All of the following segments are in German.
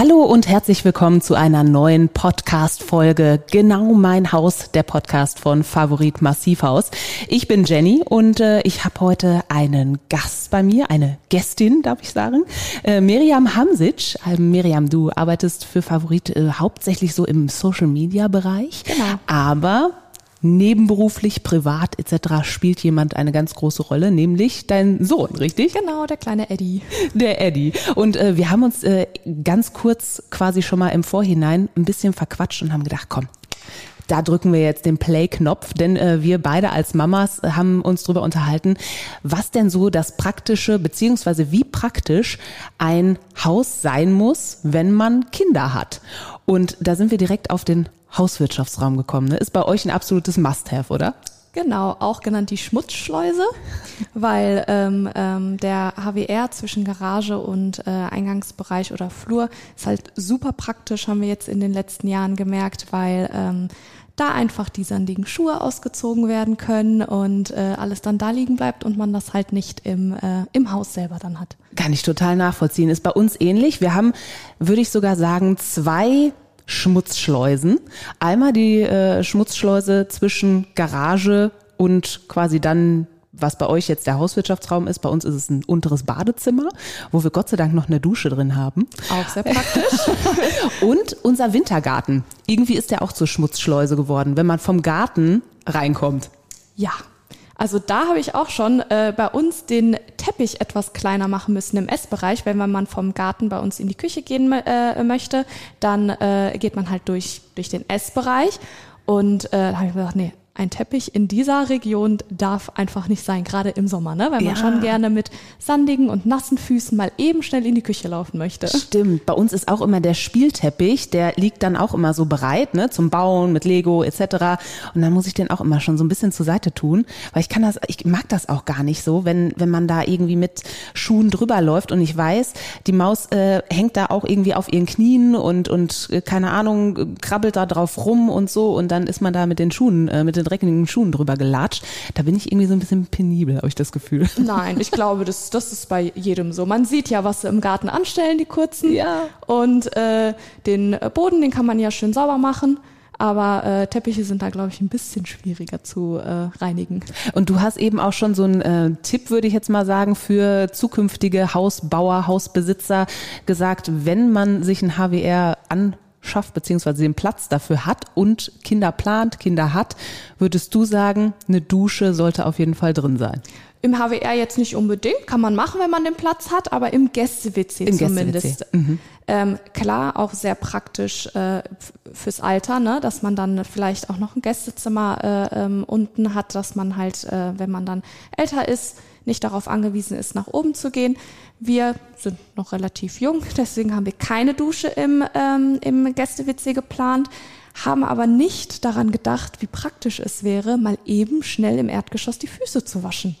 Hallo und herzlich willkommen zu einer neuen Podcast-Folge Genau mein Haus, der Podcast von Favorit Massivhaus. Ich bin Jenny und äh, ich habe heute einen Gast bei mir, eine Gästin, darf ich sagen, äh, Miriam Hamsic. Äh, Miriam, du arbeitest für Favorit äh, hauptsächlich so im Social-Media-Bereich, Genau. aber nebenberuflich, privat etc. spielt jemand eine ganz große Rolle, nämlich dein Sohn, richtig? Genau, der kleine Eddie. Der Eddie. Und äh, wir haben uns äh, ganz kurz quasi schon mal im Vorhinein ein bisschen verquatscht und haben gedacht, komm, da drücken wir jetzt den Play-Knopf, denn äh, wir beide als Mamas äh, haben uns darüber unterhalten, was denn so das Praktische, beziehungsweise wie praktisch ein Haus sein muss, wenn man Kinder hat. Und da sind wir direkt auf den Hauswirtschaftsraum gekommen. Ne? Ist bei euch ein absolutes Must-Have, oder? Genau, auch genannt die Schmutzschleuse, weil ähm, ähm, der HWR zwischen Garage und äh, Eingangsbereich oder Flur ist halt super praktisch, haben wir jetzt in den letzten Jahren gemerkt, weil ähm, da einfach die sandigen Schuhe ausgezogen werden können und äh, alles dann da liegen bleibt und man das halt nicht im, äh, im Haus selber dann hat. Kann ich total nachvollziehen. Ist bei uns ähnlich. Wir haben, würde ich sogar sagen, zwei Schmutzschleusen. Einmal die äh, Schmutzschleuse zwischen Garage und quasi dann was bei euch jetzt der Hauswirtschaftsraum ist, bei uns ist es ein unteres Badezimmer, wo wir Gott sei Dank noch eine Dusche drin haben. Auch sehr praktisch. Und unser Wintergarten. Irgendwie ist der auch zur Schmutzschleuse geworden, wenn man vom Garten reinkommt. Ja, also da habe ich auch schon äh, bei uns den Teppich etwas kleiner machen müssen im Essbereich, wenn man vom Garten bei uns in die Küche gehen äh, möchte, dann äh, geht man halt durch, durch den Essbereich. Und äh, da habe ich mir gedacht, nee, ein Teppich in dieser Region darf einfach nicht sein, gerade im Sommer, ne? weil man Ja. schon gerne mit sandigen und nassen Füßen mal eben schnell in die Küche laufen möchte. Stimmt, bei uns ist auch immer der Spielteppich, der liegt dann auch immer so bereit, ne, zum Bauen mit Lego etc. Und dann muss ich den auch immer schon so ein bisschen zur Seite tun, weil ich kann das, ich mag das auch gar nicht so, wenn wenn man da irgendwie mit Schuhen drüber läuft und ich weiß, die Maus äh, hängt da auch irgendwie auf ihren Knien und und äh, keine Ahnung krabbelt da drauf rum und so und dann ist man da mit den Schuhen, äh, mit den dreckigen Schuhen drüber gelatscht. Da bin ich irgendwie so ein bisschen penibel, habe ich das Gefühl. Nein, ich glaube, das, das ist bei jedem so. Man sieht ja, was sie im Garten anstellen, die kurzen. Ja. Und äh, den Boden, den kann man ja schön sauber machen. Aber äh, Teppiche sind da, glaube ich, ein bisschen schwieriger zu äh, reinigen. Und du hast eben auch schon so einen äh, Tipp, würde ich jetzt mal sagen, für zukünftige Hausbauer, Hausbesitzer gesagt, wenn man sich ein HWR anschafft, beziehungsweise den Platz dafür hat und Kinder plant, Kinder hat, würdest du sagen, eine Dusche sollte auf jeden Fall drin sein. Im HWR jetzt nicht unbedingt, kann man machen, wenn man den Platz hat, aber im Gäste-WC Im zumindest. Gäste-WC, Ähm, klar, auch sehr praktisch äh, fürs Alter, ne? dass man dann vielleicht auch noch ein Gästezimmer äh, ähm, unten hat, dass man halt, äh, wenn man dann älter ist, nicht darauf angewiesen ist, nach oben zu gehen. Wir sind noch relativ jung, deswegen haben wir keine Dusche im, ähm, im Gäste-WC geplant, haben aber nicht daran gedacht, wie praktisch es wäre, mal eben schnell im Erdgeschoss die Füße zu waschen.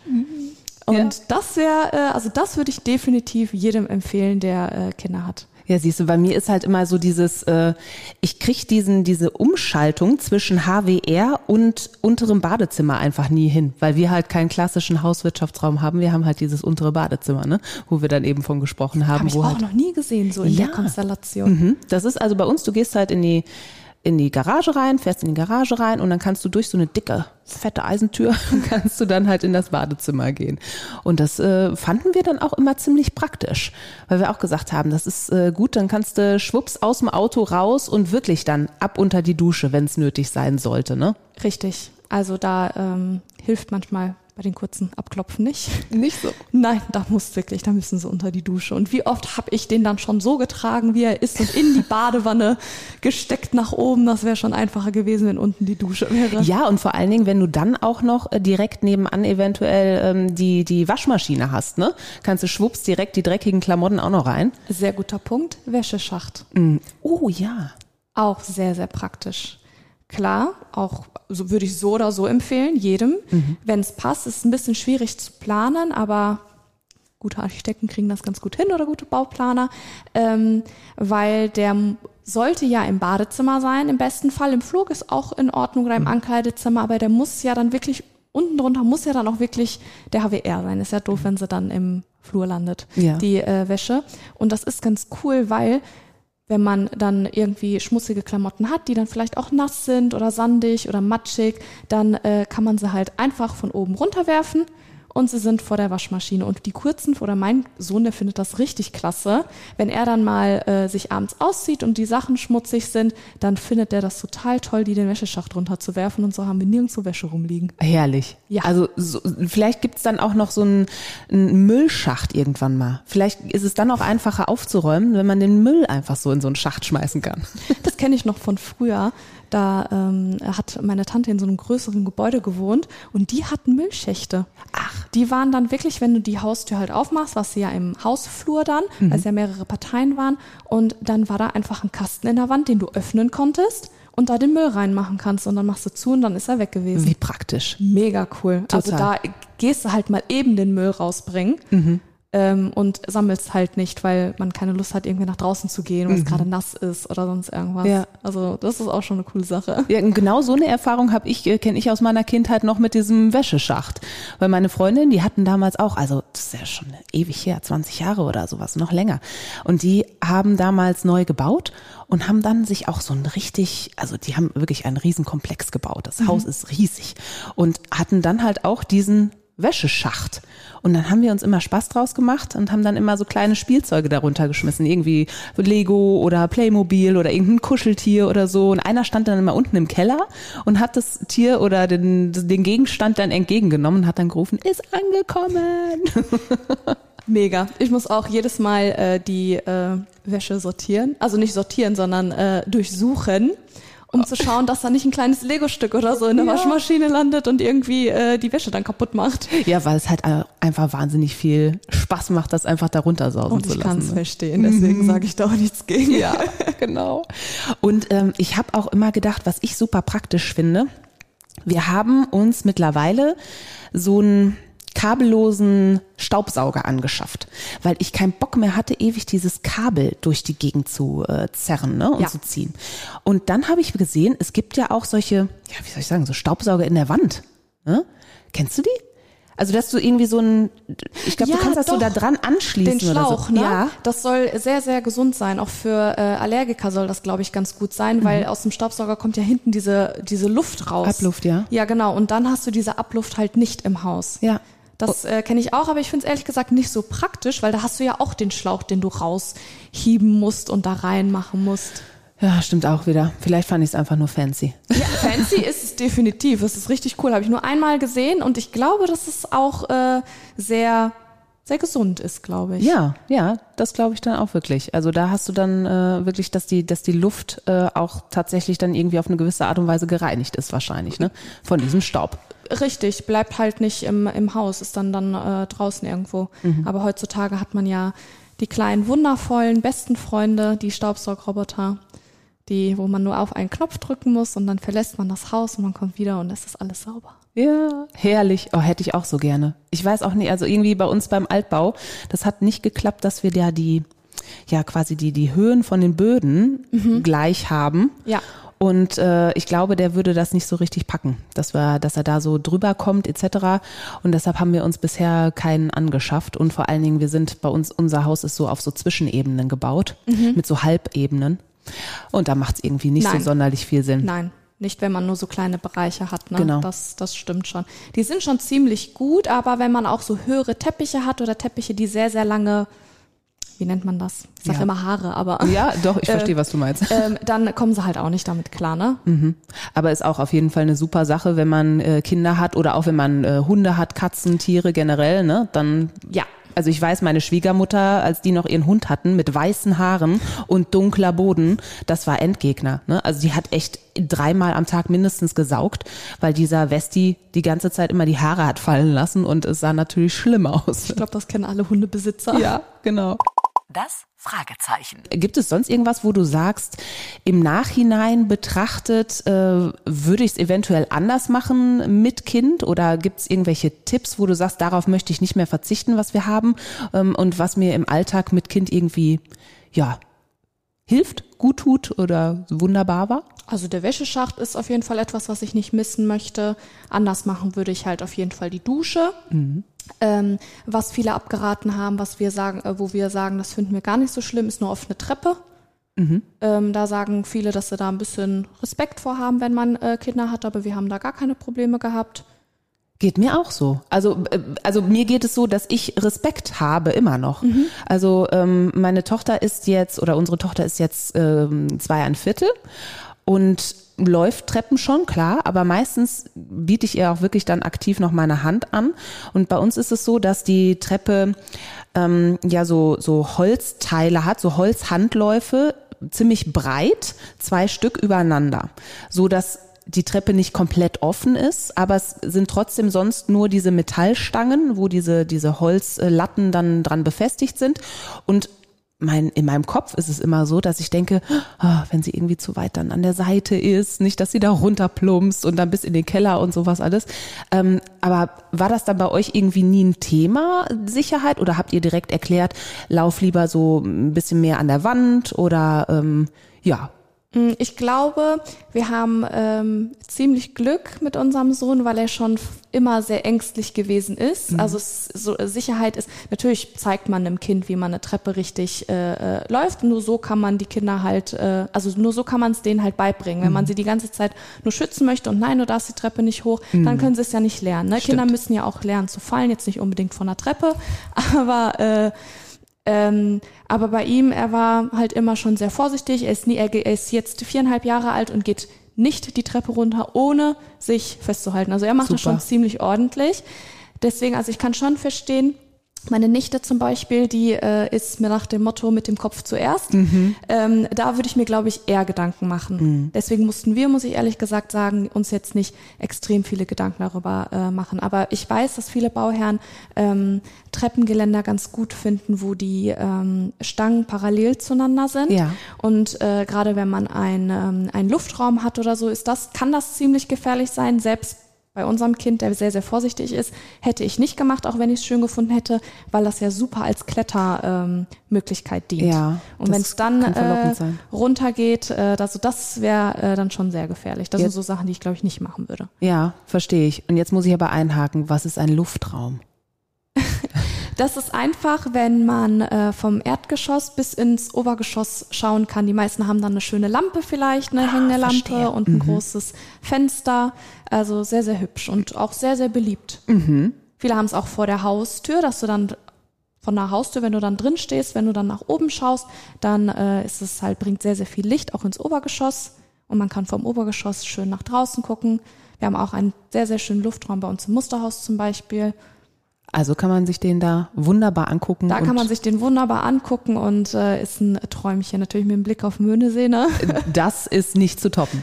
Und Ja. das wäre, äh, also das würde ich definitiv jedem empfehlen, der äh, Kinder hat. Ja, siehst du, bei mir ist halt immer so dieses, äh, ich krieg diesen, diese Umschaltung zwischen HWR und unterem Badezimmer einfach nie hin, weil wir halt keinen klassischen Hauswirtschaftsraum haben. Wir haben halt dieses untere Badezimmer, ne, wo wir dann eben von gesprochen haben. Habe ich wo auch halt, noch nie gesehen, so in Ja. der Konstellation. Mhm. Das ist also bei uns, du gehst halt in die in die Garage rein, fährst in die Garage rein und dann kannst du durch so eine dicke, fette Eisentür, kannst du dann halt in das Badezimmer gehen. Und das äh, fanden wir dann auch immer ziemlich praktisch, weil wir auch gesagt haben, das ist äh, gut, dann kannst du schwupps aus dem Auto raus und wirklich dann ab unter die Dusche, wenn es nötig sein sollte, ne? Richtig. Also da ähm, hilft manchmal Bei den kurzen Abklopfen nicht. Nicht so. Nein, da muss wirklich, da müssen sie unter die Dusche. Und wie oft habe ich den dann schon so getragen, wie er ist und in die Badewanne gesteckt nach oben. Das wäre schon einfacher gewesen, wenn unten die Dusche wäre. Ja, und vor allen Dingen, wenn du dann auch noch äh, direkt nebenan eventuell ähm, die, die Waschmaschine hast, ne? Kannst du schwupps direkt die dreckigen Klamotten auch noch rein. Sehr guter Punkt. Wäscheschacht. Oh ja. Auch sehr, sehr praktisch. Klar, auch so würde ich so oder so empfehlen, jedem. Wenn es passt, ist ein bisschen schwierig zu planen, aber gute Architekten kriegen das ganz gut hin oder gute Bauplaner, ähm, weil der sollte ja im Badezimmer sein, im besten Fall. Im Flug ist auch in Ordnung oder im Ankleidezimmer, aber der muss ja dann wirklich, unten drunter muss ja dann auch wirklich der HWR sein. Ist ja doof, wenn sie dann im Flur landet, Ja. die äh, Wäsche. Und das ist ganz cool, weil wenn man dann irgendwie schmutzige Klamotten hat, die dann vielleicht auch nass sind oder sandig oder matschig, dann äh, kann man sie halt einfach von oben runterwerfen und sie sind vor der Waschmaschine. Und die kurzen, oder mein Sohn, der findet das richtig klasse. Wenn er dann mal äh, sich abends auszieht und die Sachen schmutzig sind, dann findet er das total toll, die den Wäscheschacht runterzuwerfen und so haben wir nirgendwo Wäsche rumliegen. Herrlich. Ja. Also so, vielleicht gibt's dann auch noch so einen, einen Müllschacht irgendwann mal. Vielleicht ist es dann auch einfacher aufzuräumen, wenn man den Müll einfach so in so einen Schacht schmeißen kann. Das kenne ich noch von früher. Da ähm, hat meine Tante in so einem größeren Gebäude gewohnt und die hatten Müllschächte. Ach. Die waren dann wirklich, wenn du die Haustür halt aufmachst, was sie ja im Hausflur dann, weil es ja mehrere Parteien waren, und dann war da einfach ein Kasten in der Wand, den du öffnen konntest und da den Müll reinmachen kannst und dann machst du zu und dann ist er weg gewesen. Wie praktisch. Mega cool. Also da Total. gehst du halt mal eben den Müll rausbringen. Ähm, und sammelst halt nicht, weil man keine Lust hat, irgendwie nach draußen zu gehen, weil es gerade nass ist oder sonst irgendwas. Ja. Also das ist auch schon eine coole Sache. Ja, genau so eine Erfahrung habe ich, äh, kenne ich aus meiner Kindheit noch mit diesem Wäscheschacht. Weil meine Freundin, die hatten damals auch, also das ist ja schon ewig her, 20 Jahre oder sowas, noch länger. Und die haben damals neu gebaut und haben dann sich auch so ein richtig, also die haben wirklich einen Riesenkomplex gebaut. Das Haus ist riesig. Und hatten dann halt auch diesen Wäscheschacht. Und dann haben wir uns immer Spaß draus gemacht und haben dann immer so kleine Spielzeuge darunter geschmissen. Irgendwie Lego oder Playmobil oder irgendein Kuscheltier oder so. Und einer stand dann immer unten im Keller und hat das Tier oder den, den Gegenstand dann entgegengenommen und hat dann gerufen, ist angekommen. Mega. Ich muss auch jedes Mal äh, die äh, Wäsche sortieren. Also nicht sortieren, sondern äh, durchsuchen, um zu schauen, dass da nicht ein kleines Lego-Stück oder so in der Ja. Waschmaschine landet und irgendwie äh, die Wäsche dann kaputt macht. Ja, weil es halt einfach wahnsinnig viel Spaß macht, das einfach darunter sausen Und zu ich kann es lassen. ne? verstehen, deswegen sage ich da auch nichts gegen. Ja, genau. Und ähm, ich habe auch immer gedacht, was ich super praktisch finde, wir haben uns mittlerweile so einen kabellosen Staubsauger angeschafft, weil ich keinen Bock mehr hatte, ewig dieses Kabel durch die Gegend zu äh, zerren ne, und Ja. zu ziehen. Und dann habe ich gesehen, es gibt ja auch solche, ja, wie soll ich sagen, so Staubsauger in der Wand. Ne? Kennst du die? Also, dass du irgendwie so ein, ich glaube, Ja, du kannst das so doch. da dran anschließen Den Schlauch, oder so. ne? Ja. Das soll sehr, sehr gesund sein. Auch für äh, Allergiker soll das, glaube ich, ganz gut sein, weil aus dem Staubsauger kommt ja hinten diese, diese Luft raus. Abluft, ja. Ja, genau. Und dann hast du diese Abluft halt nicht im Haus. Ja. Das äh, kenne ich auch, aber ich finde es ehrlich gesagt nicht so praktisch, weil da hast du ja auch den Schlauch, den du raushieben musst und da reinmachen musst. Ja, stimmt auch wieder. Vielleicht fand ich es einfach nur fancy. Ja, fancy ist es definitiv. Es ist richtig cool. Habe ich nur einmal gesehen und ich glaube, dass es auch äh, sehr, sehr gesund ist, glaube ich. Ja, ja, das glaube ich dann auch wirklich. Also da hast du dann äh, wirklich, dass die, dass die Luft äh, auch tatsächlich dann irgendwie auf eine gewisse Art und Weise gereinigt ist wahrscheinlich, ne? Von diesem Staub. Richtig, bleibt halt nicht im, im Haus, ist dann dann äh, draußen irgendwo. Aber heutzutage hat man ja die kleinen, wundervollen, besten Freunde, die Staubsaugroboter, die, wo man nur auf einen Knopf drücken muss und dann verlässt man das Haus und man kommt wieder und es ist alles sauber. Ja, herrlich. Oh, hätte ich auch so gerne. Ich weiß auch nicht, also irgendwie bei uns beim Altbau, das hat nicht geklappt, dass wir da die, ja quasi die, die Höhen von den Böden gleich haben. Ja. Und äh, ich glaube, der würde das nicht so richtig packen, dass, wir, dass er da so drüber kommt etc. Und deshalb haben wir uns bisher keinen angeschafft. Und vor allen Dingen, wir sind bei uns, unser Haus ist so auf so Zwischenebenen gebaut, mit so Halbebenen. Und da macht es irgendwie nicht Nein. so sonderlich viel Sinn. Nein, nicht wenn man nur so kleine Bereiche hat. Ne? Genau. Das, das stimmt schon. Die sind schon ziemlich gut, aber wenn man auch so höhere Teppiche hat oder Teppiche, die sehr, sehr lange wie nennt man das? Ich sag Ja. immer Haare, aber Ja, doch, ich verstehe, Äh, was du meinst. ähm, dann kommen sie halt auch nicht damit klar, ne? Mhm. Aber ist auch auf jeden Fall eine super Sache, wenn man äh, Kinder hat oder auch wenn man äh, Hunde hat, Katzen, Tiere generell, ne? Dann Ja. Also ich weiß, meine Schwiegermutter, als die noch ihren Hund hatten mit weißen Haaren und dunkler Boden, das war Endgegner. Ne? Also die hat echt dreimal am Tag mindestens gesaugt, weil dieser Westi die ganze Zeit immer die Haare hat fallen lassen und es sah natürlich schlimm aus. Ich glaube, das kennen alle Hundebesitzer. Ja, genau. Das Fragezeichen. Gibt es sonst irgendwas, wo du sagst, im Nachhinein betrachtet, äh, würde ich es eventuell anders machen mit Kind? Oder gibt es irgendwelche Tipps, wo du sagst, darauf möchte ich nicht mehr verzichten, was wir haben ähm, und was mir im Alltag mit Kind irgendwie, ja, hilft, gut tut oder wunderbar war? Also der Wäscheschacht ist auf jeden Fall etwas, was ich nicht missen möchte. Anders machen würde ich halt auf jeden Fall die Dusche. Ähm, was viele abgeraten haben, was wir sagen, äh, wo wir sagen, das finden wir gar nicht so schlimm, ist nur offene Treppe. Ähm, da sagen viele, dass sie da ein bisschen Respekt vor haben, wenn man äh, Kinder hat, aber wir haben da gar keine Probleme gehabt. Geht mir auch so. Also, äh, also mir geht es so, dass ich Respekt habe immer noch. Also ähm, meine Tochter ist jetzt oder unsere Tochter ist jetzt ähm, zwei ein Viertel und läuft Treppen schon, klar, aber meistens biete ich ihr auch wirklich dann aktiv noch meine Hand an. Und bei uns ist es so, dass die Treppe ähm, ja so, so Holzteile hat, so Holzhandläufe, ziemlich breit, zwei Stück übereinander, so dass die Treppe nicht komplett offen ist, aber es sind trotzdem sonst nur diese Metallstangen, wo diese, diese Holzlatten dann dran befestigt sind. Und mein, in meinem Kopf ist es immer so, dass ich denke, ah, wenn sie irgendwie zu weit dann an der Seite ist, nicht, dass sie da runterplumpst und dann bis in den Keller und sowas alles. Ähm, aber war das dann bei euch irgendwie nie ein Thema, Sicherheit? Oder habt ihr direkt erklärt, lauf lieber so ein bisschen mehr an der Wand oder ähm, ja, Ich glaube, wir haben ähm, ziemlich Glück mit unserem Sohn, weil er schon immer sehr ängstlich gewesen ist. Also es, so, äh, Sicherheit ist, natürlich zeigt man einem Kind, wie man eine Treppe richtig äh, äh, läuft. Nur so kann man die Kinder halt, äh, also nur so kann man es denen halt beibringen. Wenn man sie die ganze Zeit nur schützen möchte und nein, du darfst die Treppe nicht hoch, dann können sie es ja nicht lernen. Ne? Kinder müssen ja auch lernen zu fallen, jetzt nicht unbedingt von der Treppe, aber äh, ähm, aber bei ihm, er war halt immer schon sehr vorsichtig. Er ist, nie, er, er ist jetzt viereinhalb Jahre alt und geht nicht die Treppe runter, ohne sich festzuhalten. Also er macht das Super. schon ziemlich ordentlich. Deswegen, also ich kann schon verstehen, meine Nichte zum Beispiel, die äh, ist mir nach dem Motto mit dem Kopf zuerst. Ähm, da würde ich mir, glaube ich, eher Gedanken machen. Deswegen mussten wir, muss ich ehrlich gesagt sagen, uns jetzt nicht extrem viele Gedanken darüber äh, machen. Aber ich weiß, dass viele Bauherren ähm, Treppengeländer ganz gut finden, wo die ähm, Stangen parallel zueinander sind. Ja. Und äh, gerade wenn man ein, ähm, einen Luftraum hat oder so, ist das, kann das ziemlich gefährlich sein. Selbst bei unserem Kind, der sehr, sehr vorsichtig ist, hätte ich nicht gemacht, auch wenn ich es schön gefunden hätte, weil das ja super als Klettermöglichkeit ähm, dient. Ja, Und wenn es dann äh, runtergeht, äh, also das wäre äh, dann schon sehr gefährlich. Das Jetzt- sind so Sachen, die ich, glaube ich, nicht machen würde. Ja, verstehe ich. Und jetzt muss ich aber einhaken, was ist ein Luftraum? Das ist einfach, wenn man äh, vom Erdgeschoss bis ins Obergeschoss schauen kann. Die meisten haben dann eine schöne Lampe vielleicht, eine hängende Lampe Ah, verstehe. Mhm. und ein großes Fenster. Also sehr, sehr hübsch und auch sehr, sehr beliebt. Mhm. Viele haben es auch vor der Haustür, dass du dann von der Haustür, wenn du dann drin stehst, wenn du dann nach oben schaust, dann äh, ist es halt, bringt sehr, sehr viel Licht auch ins Obergeschoss und man kann vom Obergeschoss schön nach draußen gucken. Wir haben auch einen sehr, sehr schönen Luftraum bei uns im Musterhaus zum Beispiel. Also kann man sich den da wunderbar angucken. Da kann man sich den wunderbar angucken und äh, ist ein Träumchen. Natürlich mit dem Blick auf Möhnesee, ne? Das ist nicht zu toppen.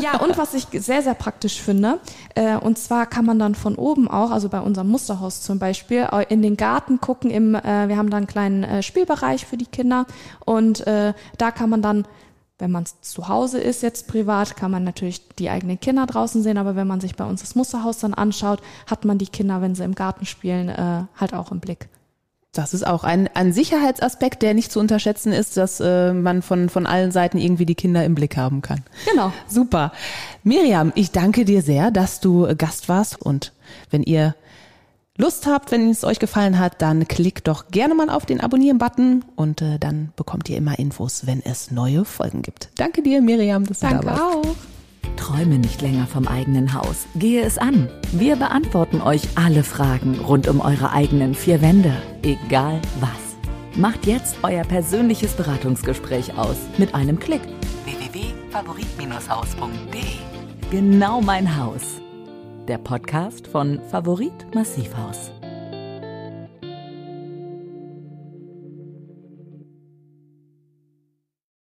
Ja, und was ich sehr, sehr praktisch finde, äh, und zwar kann man dann von oben auch, also bei unserem Musterhaus zum Beispiel, äh, in den Garten gucken. Im, äh, wir haben da einen kleinen äh, Spielbereich für die Kinder und äh, da kann man dann wenn man zu Hause ist, jetzt privat, kann man natürlich die eigenen Kinder draußen sehen, aber wenn man sich bei uns das Musterhaus dann anschaut, hat man die Kinder, wenn sie im Garten spielen, äh, halt auch im Blick. Das ist auch ein, ein Sicherheitsaspekt, der nicht zu unterschätzen ist, dass äh, man von, von allen Seiten irgendwie die Kinder im Blick haben kann. Genau. Super. Miriam, ich danke dir sehr, dass du Gast warst und wenn ihr Lust habt, wenn es euch gefallen hat, dann klickt doch gerne mal auf den Abonnieren-Button und äh, dann bekommt ihr immer Infos, wenn es neue Folgen gibt. Danke dir, Miriam, dass du Danke da warst. auch. Träume nicht länger vom eigenen Haus. Gehe es an. Wir beantworten euch alle Fragen rund um eure eigenen vier Wände. Egal was. Macht jetzt euer persönliches Beratungsgespräch aus mit einem Klick. www.favorit-haus.de Genau mein Haus. Der Podcast von Favorit Massivhaus.